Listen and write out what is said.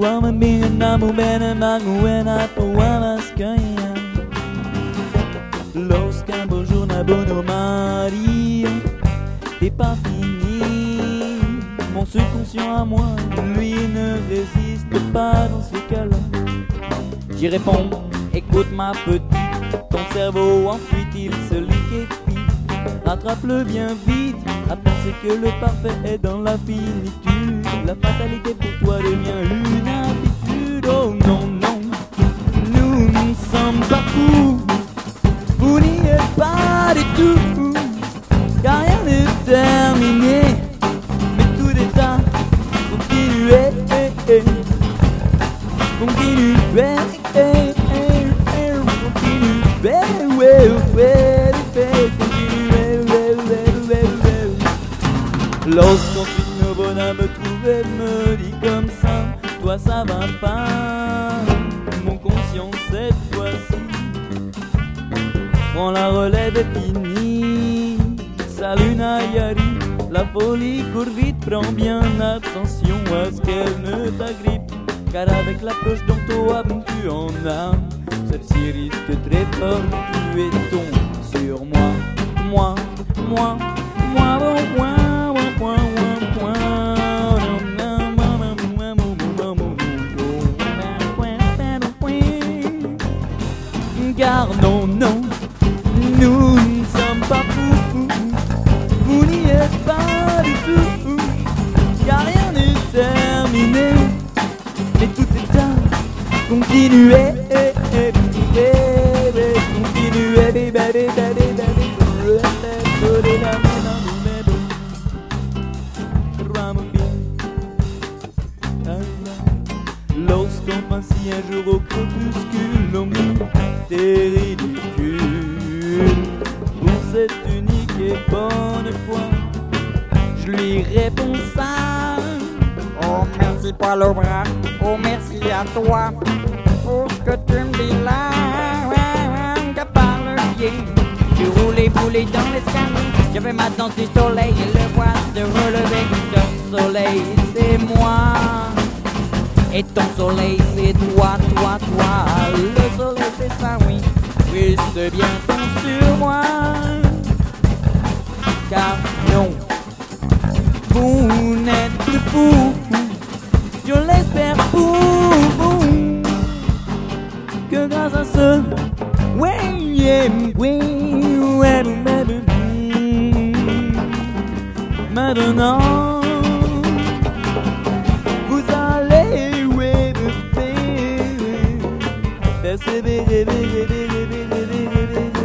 Ruama bina mu bene maguena poemas est pas fini. Mon subconscient à moi, lui ne résiste pas dans ce cas-là. J'y réponds, écoute ma petite Ton cerveau en fuite, il se liquéfie. Rattrape-le bien vite à penser que le parfait est dans la finitude. La fatalité pour toi devient une Nos bonhommes me trouvaient, me dit comme ça, toi ça va pas, mon conscient cette fois-ci. Prends la relève finie, salut Nayari, la folie court vite, prends bien attention à ce qu'elle ne t'agrippe, car avec l'approche dont toi tu en as, celle-ci risque très fort de tuer ton sur moi, moi, moi, moi, moi, moi. Car non, non, nous pas du tout, car rien n'est terminé, mais tout est à continuer, continuer, Lorsqu'enfin si un jour au Pour cette unique et bonne fois Je lui réponds ça. Oh merci pour le bras, oh merci à toi. Pour ce que tu me dis là Que par le pied. Tu roulais boulé dans l'escalier. J'avais ma danse du soleil et le voix se relever Le soleil. C'est moi. Et ton soleil c'est toi, toi, toi. Le soleil c'est ça, oui. Oui, bien sur moi. Car non boom, que grâce à ce ouais, yeah, oui, ouais, maintenant. Vous allez, ouais, persévérer, persévérer, persévérer, persévérer.